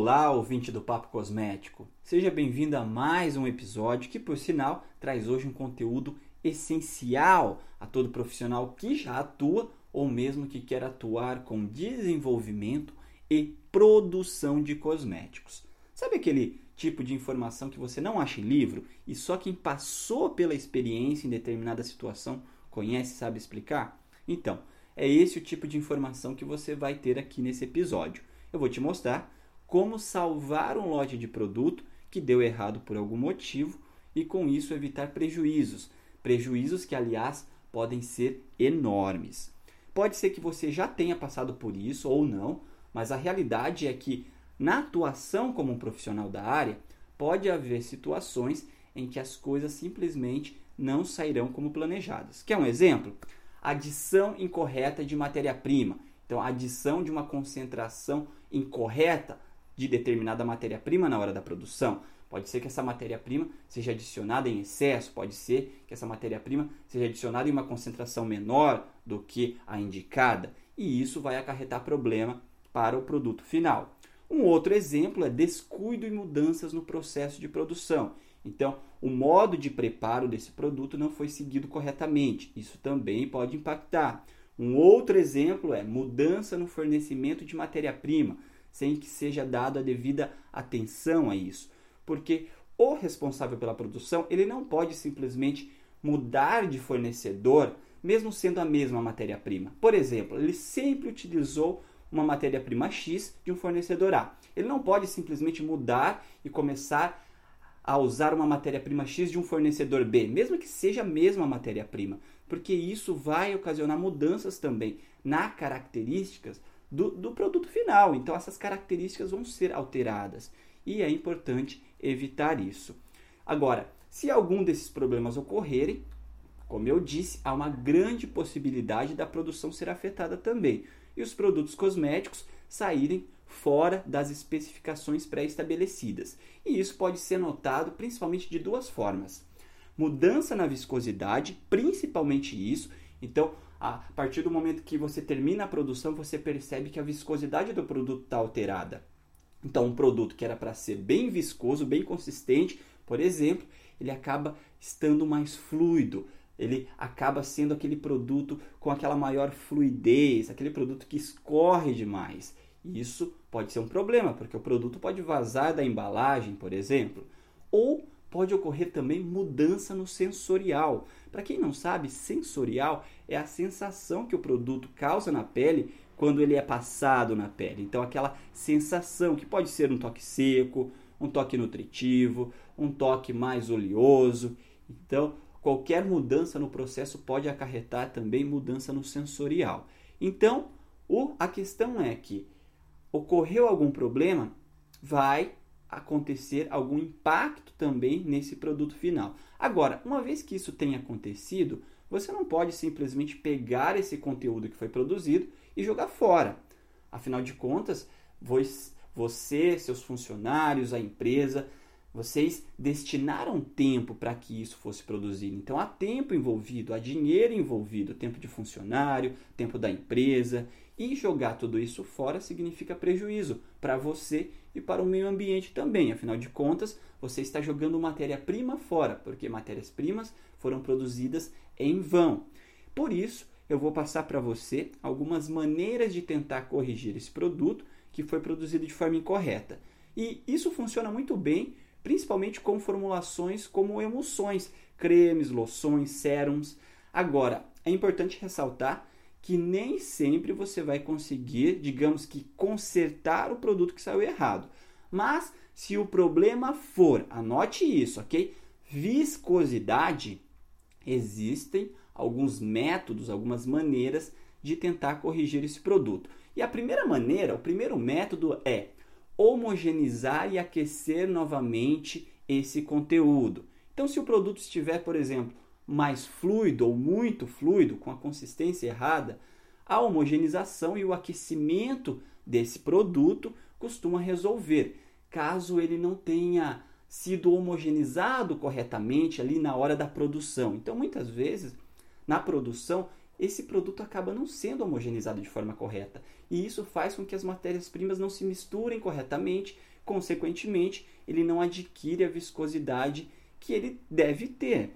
Olá, ouvinte do Papo Cosmético. Seja bem-vindo a mais um episódio que, por sinal, traz hoje um conteúdo essencial a todo profissional que já atua ou mesmo que quer atuar com desenvolvimento e produção de cosméticos. Sabe aquele tipo de informação que você não acha em livro e só quem passou pela experiência em determinada situação conhece e sabe explicar? Então, é esse o tipo de informação que você vai ter aqui nesse episódio. Eu vou te mostrar como salvar um lote de produto que deu errado por algum motivo e com isso evitar prejuízos. Prejuízos que, aliás, podem ser enormes. Pode ser que você já tenha passado por isso ou não, mas a realidade é que na atuação como um profissional da área, pode haver situações em que as coisas simplesmente não sairão como planejadas. Quer um exemplo? Adição incorreta de matéria-prima. Então, adição de uma concentração incorreta de determinada matéria-prima na hora da produção. Pode ser que essa matéria-prima seja adicionada em excesso, pode ser que essa matéria-prima seja adicionada em uma concentração menor do que a indicada, e isso vai acarretar problema para o produto final. Um outro exemplo é descuido e mudanças no processo de produção. Então, o modo de preparo desse produto não foi seguido corretamente. Isso também pode impactar. Um outro exemplo é mudança no fornecimento de matéria-prima sem que seja dado a devida atenção a isso. Porque o responsável pela produção, ele não pode simplesmente mudar de fornecedor, mesmo sendo a mesma matéria-prima. Por exemplo, ele sempre utilizou uma matéria-prima X de um fornecedor A. Ele não pode simplesmente mudar e começar a usar uma matéria-prima X de um fornecedor B, mesmo que seja a mesma matéria-prima, porque isso vai ocasionar mudanças também na características do, do produto final. Então, essas características vão ser alteradas e é importante evitar isso. Agora, se algum desses problemas ocorrerem, como eu disse, há uma grande possibilidade da produção ser afetada também e os produtos cosméticos saírem fora das especificações pré-estabelecidas. E isso pode ser notado principalmente de duas formas: mudança na viscosidade, principalmente isso. Então, a partir do momento que você termina a produção, você percebe que a viscosidade do produto está alterada. Então, um produto que era para ser bem viscoso, bem consistente, por exemplo, ele acaba estando mais fluido. Ele acaba sendo aquele produto com aquela maior fluidez, aquele produto que escorre demais. E isso pode ser um problema, porque o produto pode vazar da embalagem, por exemplo, ou pode ocorrer também mudança no sensorial. Para quem não sabe, sensorial é a sensação que o produto causa na pele quando ele é passado na pele. Então, aquela sensação que pode ser um toque seco, um toque nutritivo, um toque mais oleoso. Então, qualquer mudança no processo pode acarretar também mudança no sensorial. Então, o, a questão é que ocorreu algum problema, vai acontecer algum impacto também nesse produto final. Agora, uma vez que isso tenha acontecido, você não pode simplesmente pegar esse conteúdo que foi produzido e jogar fora. Afinal de contas, você, seus funcionários, a empresa, vocês destinaram tempo para que isso fosse produzido. Então há tempo envolvido, há dinheiro envolvido, tempo de funcionário, tempo da empresa. E jogar tudo isso fora significa prejuízo para você e para o meio ambiente também. Afinal de contas, você está jogando matéria-prima fora, porque matérias-primas foram produzidas em vão. Por isso, eu vou passar para você algumas maneiras de tentar corrigir esse produto que foi produzido de forma incorreta. E isso funciona muito bem, principalmente com formulações como emulsões, cremes, loções, sérums. Agora, é importante ressaltar que nem sempre você vai conseguir, digamos que, consertar o produto que saiu errado. Mas se o problema for, anote isso, ok? Viscosidade, existem alguns métodos, algumas maneiras de tentar corrigir esse produto. E a primeira maneira, o primeiro método é homogeneizar e aquecer novamente esse conteúdo. Então, se o produto estiver, por exemplo, mais fluido ou muito fluido, com a consistência errada, a homogeneização e o aquecimento desse produto costuma resolver, caso ele não tenha sido homogeneizado corretamente ali na hora da produção. Então, muitas vezes, na produção, esse produto acaba não sendo homogeneizado de forma correta. E isso faz com que as matérias-primas não se misturem corretamente, consequentemente, ele não adquire a viscosidade que ele deve ter.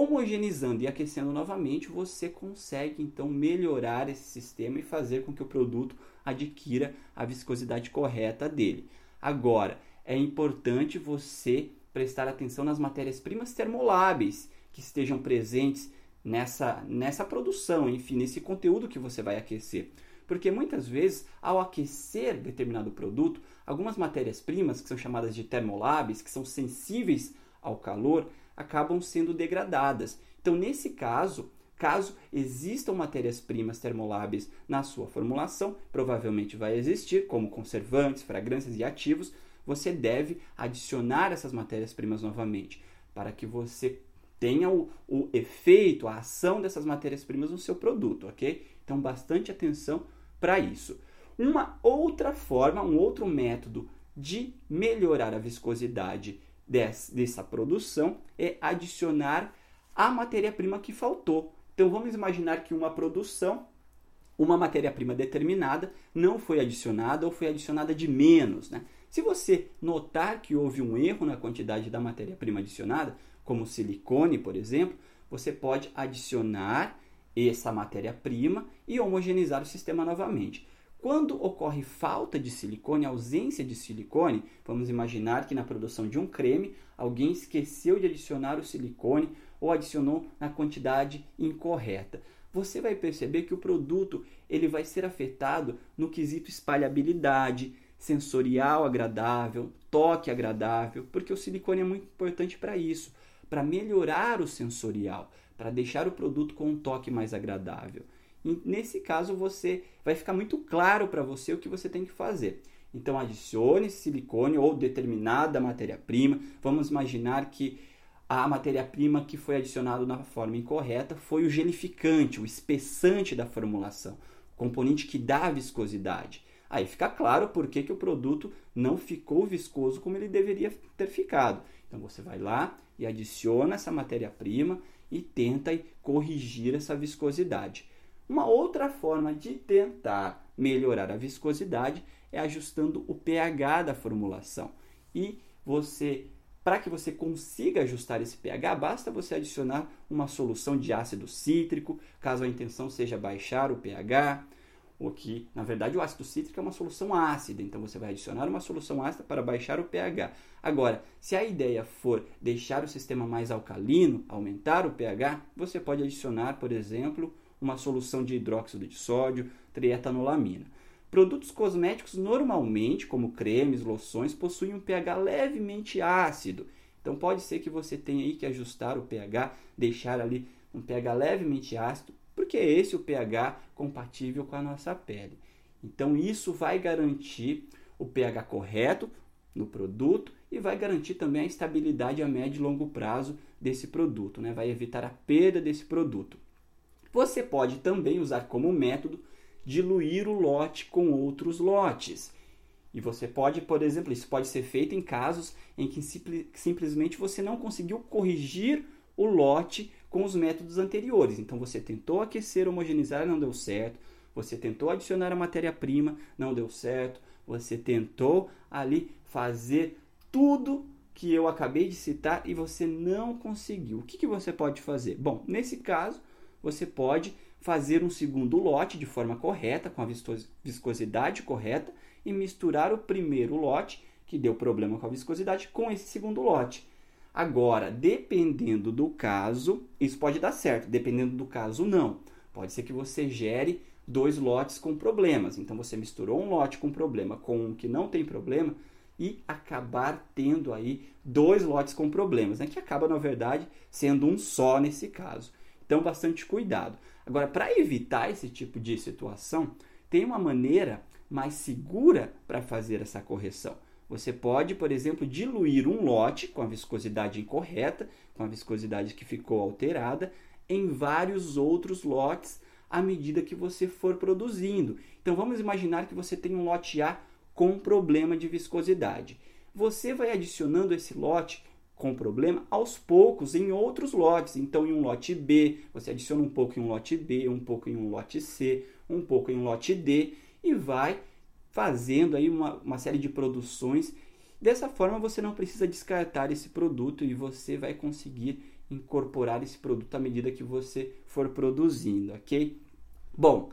Homogeneizando e aquecendo novamente, você consegue então melhorar esse sistema e fazer com que o produto adquira a viscosidade correta dele. Agora, é importante você prestar atenção nas matérias-primas termoláveis que estejam presentes nessa, nessa produção, enfim, nesse conteúdo que você vai aquecer. Porque muitas vezes, ao aquecer determinado produto, algumas matérias-primas, que são chamadas de termoláveis, que são sensíveis ao calor, acabam sendo degradadas. Então, nesse caso, caso existam matérias-primas termoláveis na sua formulação, provavelmente vai existir, como conservantes, fragrâncias e ativos, você deve adicionar essas matérias-primas novamente, para que você tenha o, o efeito, a ação dessas matérias-primas no seu produto, ok? Então, bastante atenção para isso. Uma outra forma, um outro método de melhorar a viscosidade dessa produção é adicionar a matéria-prima que faltou. Então vamos imaginar que uma produção, uma matéria-prima determinada não foi adicionada ou foi adicionada de menos. Né? Se você notar que houve um erro na quantidade da matéria-prima adicionada, como silicone, por exemplo, você pode adicionar essa matéria-prima e homogeneizar o sistema novamente. Quando ocorre falta de silicone, ausência de silicone, vamos imaginar que na produção de um creme alguém esqueceu de adicionar o silicone ou adicionou na quantidade incorreta. Você vai perceber que o produto ele vai ser afetado no quesito espalhabilidade, sensorial agradável, toque agradável, porque o silicone é muito importante para isso, para melhorar o sensorial, para deixar o produto com um toque mais agradável. Nesse caso, você vai ficar muito claro para você o que você tem que fazer. Então, adicione silicone ou determinada matéria-prima. Vamos imaginar que a matéria-prima que foi adicionada na forma incorreta foi o gelificante, o espessante da formulação, componente que dá a viscosidade. Aí fica claro por que, que o produto não ficou viscoso como ele deveria ter ficado. Então você vai lá e adiciona essa matéria-prima e tenta corrigir essa viscosidade. Uma outra forma de tentar melhorar a viscosidade é ajustando o pH da formulação. E você, para que você consiga ajustar esse pH, basta você adicionar uma solução de ácido cítrico, caso a intenção seja baixar o pH, o que, na verdade, o ácido cítrico é uma solução ácida, então você vai adicionar uma solução ácida para baixar o pH. Agora, se a ideia for deixar o sistema mais alcalino, aumentar o pH, você pode adicionar, por exemplo, uma solução de hidróxido de sódio, trietanolamina. Produtos cosméticos normalmente, como cremes, loções, possuem um pH levemente ácido. Então pode ser que você tenha aí que ajustar o pH, deixar ali um pH levemente ácido, porque é esse o pH compatível com a nossa pele. Então isso vai garantir o pH correto no produto e vai garantir também a estabilidade a médio e longo prazo desse produto, né? vai evitar a perda desse produto. Você pode também usar como método diluir o lote com outros lotes. E você pode, por exemplo, isso pode ser feito em casos em que simplesmente você não conseguiu corrigir o lote com os métodos anteriores. Então você tentou aquecer, homogeneizar, não deu certo. Você tentou adicionar a matéria-prima, não deu certo. Você tentou ali fazer tudo que eu acabei de citar e você não conseguiu. O que, que você pode fazer? Bom, nesse caso, você pode fazer um segundo lote de forma correta, com a viscosidade correta, e misturar o primeiro lote, que deu problema com a viscosidade, com esse segundo lote. Agora, dependendo do caso, isso pode dar certo, dependendo do caso, não. Pode ser que você gere dois lotes com problemas. Então, você misturou um lote com problema com um que não tem problema e acabar tendo aí dois lotes com problemas, né? que acaba, na verdade, sendo um só nesse caso. Então, bastante cuidado. Agora, para evitar esse tipo de situação, tem uma maneira mais segura para fazer essa correção. Você pode, por exemplo, diluir um lote com a viscosidade incorreta, com a viscosidade que ficou alterada, em vários outros lotes à medida que você for produzindo. Então vamos imaginar que você tem um lote A com problema de viscosidade. Você vai adicionando esse lote com problema aos poucos em outros lotes. Então, em um lote B, você adiciona um pouco em um lote B, um pouco em um lote C, um pouco em um lote D e vai fazendo aí uma, uma série de produções. Dessa forma, você não precisa descartar esse produto e você vai conseguir incorporar esse produto à medida que você for produzindo, ok? Bom,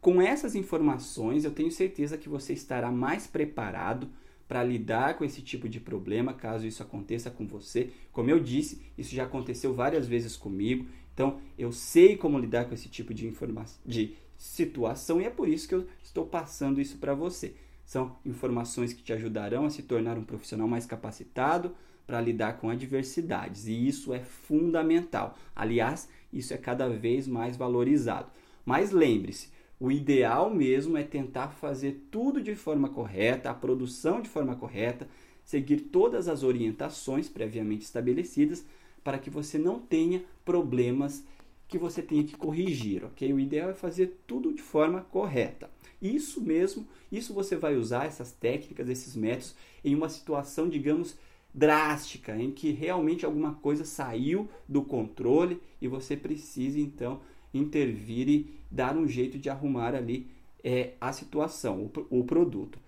com essas informações, eu tenho certeza que você estará mais preparado para lidar com esse tipo de problema, caso isso aconteça com você. Como eu disse, isso já aconteceu várias vezes comigo, então eu sei como lidar com esse tipo de informação, de situação e é por isso que eu estou passando isso para você. São informações que te ajudarão a se tornar um profissional mais capacitado para lidar com adversidades e isso é fundamental. Aliás, isso é cada vez mais valorizado. Mas lembre-se, o ideal mesmo é tentar fazer tudo de forma correta, a produção de forma correta, seguir todas as orientações previamente estabelecidas para que você não tenha problemas que você tenha que corrigir, ok? O ideal é fazer tudo de forma correta. Isso mesmo, isso você vai usar essas técnicas, esses métodos em uma situação, digamos, drástica, em que realmente alguma coisa saiu do controle e você precisa então intervir e dar um jeito de arrumar ali é, a situação, o, o produto.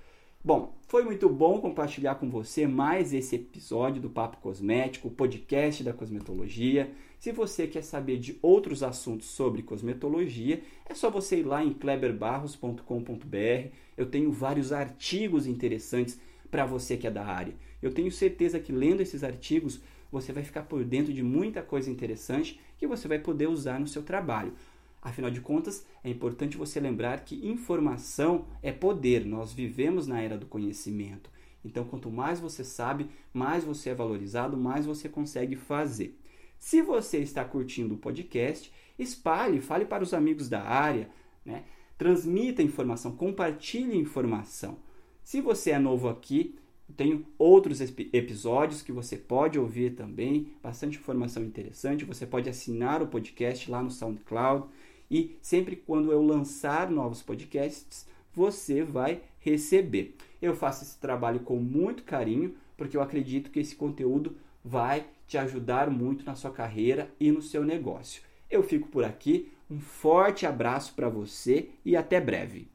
Bom, foi muito bom compartilhar com você mais esse episódio do Papo Cosmético, o podcast da cosmetologia. Se você quer saber de outros assuntos sobre cosmetologia, é só você ir lá em kleberbarros.com.br. Eu tenho vários artigos interessantes para você que é da área. Eu tenho certeza que lendo esses artigos você vai ficar por dentro de muita coisa interessante que você vai poder usar no seu trabalho. Afinal de contas, é importante você lembrar que informação é poder. Nós vivemos na era do conhecimento. Então, quanto mais você sabe, mais você é valorizado, mais você consegue fazer. Se você está curtindo o podcast, espalhe, fale para os amigos da área, né? transmita informação, compartilhe informação. Se você é novo aqui, tenho outros episódios que você pode ouvir também, bastante informação interessante. Você pode assinar o podcast lá no SoundCloud e sempre quando eu lançar novos podcasts, você vai receber. Eu faço esse trabalho com muito carinho, porque eu acredito que esse conteúdo vai te ajudar muito na sua carreira e no seu negócio. Eu fico por aqui, um forte abraço para você e até breve.